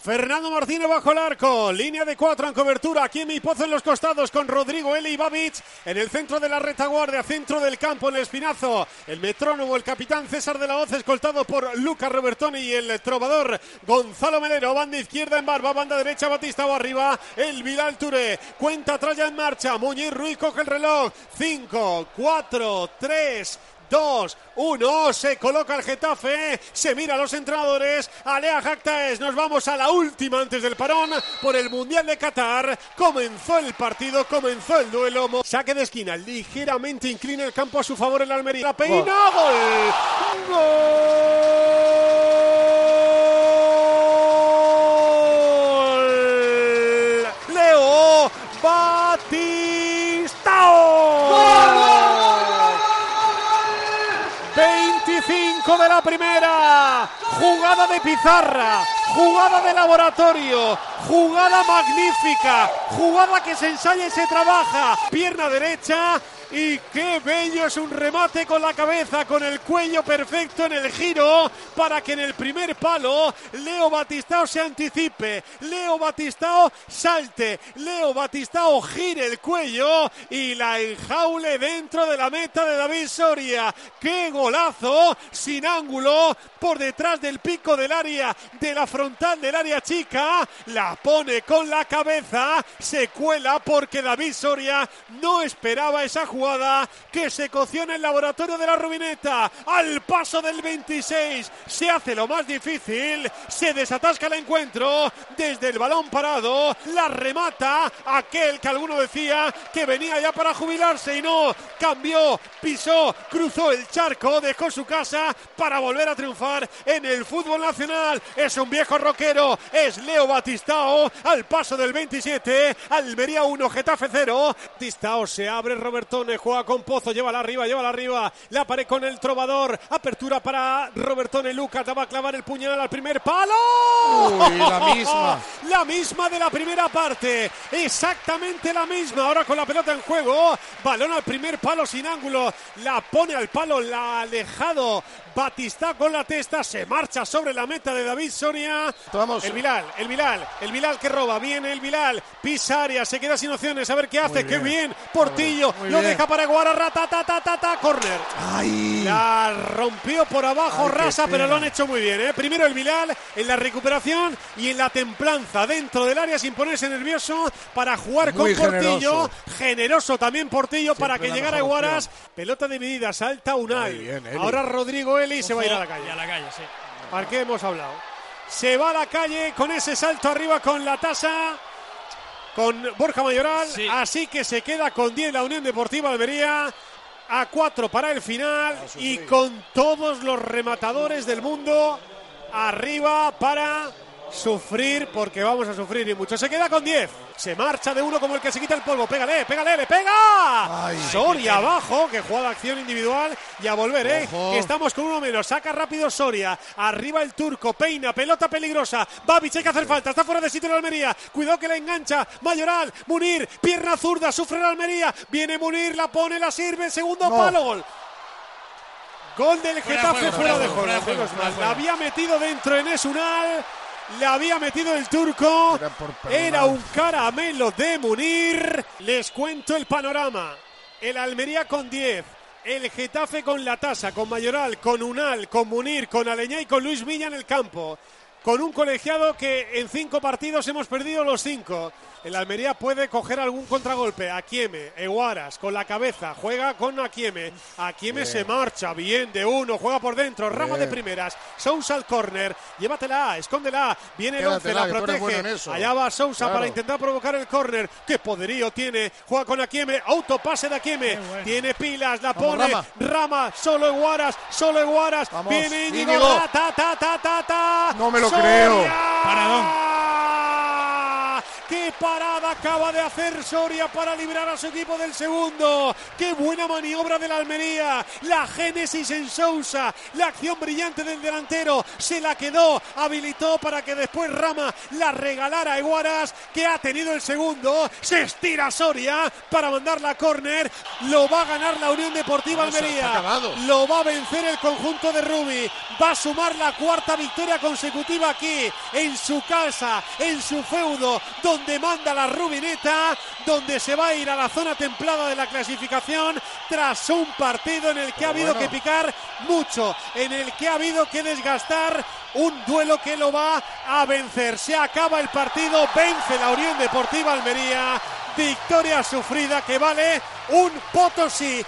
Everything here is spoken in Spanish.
Fernando Martínez bajo el arco, línea de cuatro en cobertura, aquí en mi pozo en los costados con Rodrigo Babic en el centro de la retaguardia, centro del campo en el espinazo, el metrónomo, el capitán César de la Hoz escoltado por Lucas Robertoni y el trovador Gonzalo Melero, banda izquierda en barba, banda derecha Batista o arriba, el Vidal Touré, cuenta atrás en marcha, Muñiz Ruiz coge el reloj, 5, 4, 3, 2, 1, se coloca el Getafe, se mira a los entrenadores, Alea Jactaes, nos vamos a la última antes del parón por el Mundial de Qatar, comenzó el partido, comenzó el duelo, saque de esquina, ligeramente inclina el campo a su favor el Almería, la peina, gol, gol, Leo Batistao. 25 de la primera. Jugada de pizarra. Jugada de laboratorio. Jugada magnífica. Jugada que se ensaya y se trabaja. Pierna derecha. Y qué bello es un remate con la cabeza, con el cuello perfecto en el giro, para que en el primer palo Leo Batistao se anticipe, Leo Batistao salte, Leo Batistao gire el cuello y la enjaule dentro de la meta de David Soria. ¡Qué golazo! Sin ángulo, por detrás del pico del área, de la frontal del área chica, la pone con la cabeza, se cuela porque David Soria no esperaba esa jugada que se coció en el laboratorio de la Rubineta. Al paso del 26 se hace lo más difícil, se desatasca el encuentro desde el balón parado, la remata aquel que alguno decía que venía ya para jubilarse y no, cambió, pisó, cruzó el charco, dejó su casa para volver a triunfar en el fútbol nacional. Es un viejo rockero, es Leo Batistao al paso del 27, Almería 1, Getafe 0. Batistao se abre Juega con Pozo, llévala arriba, llévala arriba, la pared con el trovador, apertura para Robertone Lucas, va a clavar el puñal al primer palo. Uy, la misma. La misma de la primera parte, exactamente la misma, ahora con la pelota en juego, balón al primer palo sin ángulo, la pone al palo, la ha alejado Batista con la testa, se marcha sobre la meta de David Soria. Vamos. El Vilal, el Vilal, el Vilal que roba, viene el Vilal, pisa área, se queda sin opciones, a ver qué hace, qué bien, Portillo, Muy lo bien. Deja para Guara, ratatatata, corner. ¡Ay! La rompió por abajo Ay, Rasa, pero lo han hecho muy bien. ¿eh? Primero el Vilal en la recuperación y en la templanza dentro del área sin ponerse nervioso para jugar Muy con Portillo. generoso. También Portillo para que llegara Guaras. Pelota dividida, salta Unai. Bien. Ahora Rodrigo Eli se va a ir a la calle. a la calle, sí. ¿Para qué hemos hablado? Se va a la calle con ese salto arriba con la tasa. Con Borja Mayoral, Sí. así que se queda con 10 la Unión Deportiva Almería, a 4 para el final. Y con todos los rematadores del mundo arriba para sufrir, porque vamos a sufrir y mucho. Se queda con 10, se marcha de uno como el que se quita el polvo. Pégale, pégale, le pega. Ay. Soria abajo, que juega de acción individual y a volver, ¿eh? Ojo. Estamos con uno menos. Saca rápido Soria. Arriba el turco. Peina. Pelota peligrosa. Babic hay que hacer falta. Está fuera de sitio el Almería. Cuidado que la engancha. Mayoral. Munir. Pierna zurda. Sufre el Almería. Viene Munir. La pone. La sirve. Segundo No. palo. Gol. Gol del Fuera Getafe fuera, fuera de fuera juego. La había metido dentro en Esunal. La había metido el turco. Era. Era un caramelo de Munir. Les cuento el panorama. El Almería con 10. El Getafe con la tasa, con Mayoral, con Unal, con Munir, con Aleñá y con Luis Villa en el campo. Con un colegiado que en cinco partidos hemos perdido los cinco. El Almería puede coger algún contragolpe. Akieme, Eguaras, con la cabeza, juega con Akieme. Akieme se marcha bien de uno, juega por dentro, rama de primeras. Sousa al córner, llévatela, escóndela. Viene el once, Quédatela, la que tú eres protege. bueno. Allá va Sousa Claro. para intentar provocar el córner. ¡Qué poderío tiene! Juega con Akieme, autopase de Akieme. bueno. Tiene pilas, la Vamos, pone. Rama. Rama, solo Eguaras, solo Eguaras. Vamos, Viene Íñigo, Íñigo. ta, ta, ta, ta, ta, ta. No me lo Soria. creo. Paradón. Qué parada acaba de hacer Soria para librar a su equipo del segundo. Qué buena maniobra de la Almería. La génesis en Sousa. La acción brillante del delantero. Se la quedó. Habilitó para que después Rama la regalara a Eguaras, que ha tenido el segundo. Se estira Soria para mandar la córner. Lo va a ganar la Unión Deportiva Vamos, Almería. Lo va a vencer el conjunto de Rubi. Va a sumar la cuarta victoria consecutiva aquí, en su casa, en su feudo, donde manda la Rubineta, donde se va a ir a la zona templada de la clasificación tras un partido en el que ha habido bueno. que picar mucho, en el que ha habido que desgastar un duelo que lo va a vencer. Se acaba el partido, vence la Unión Deportiva Almería. Victoria sufrida que vale un Potosí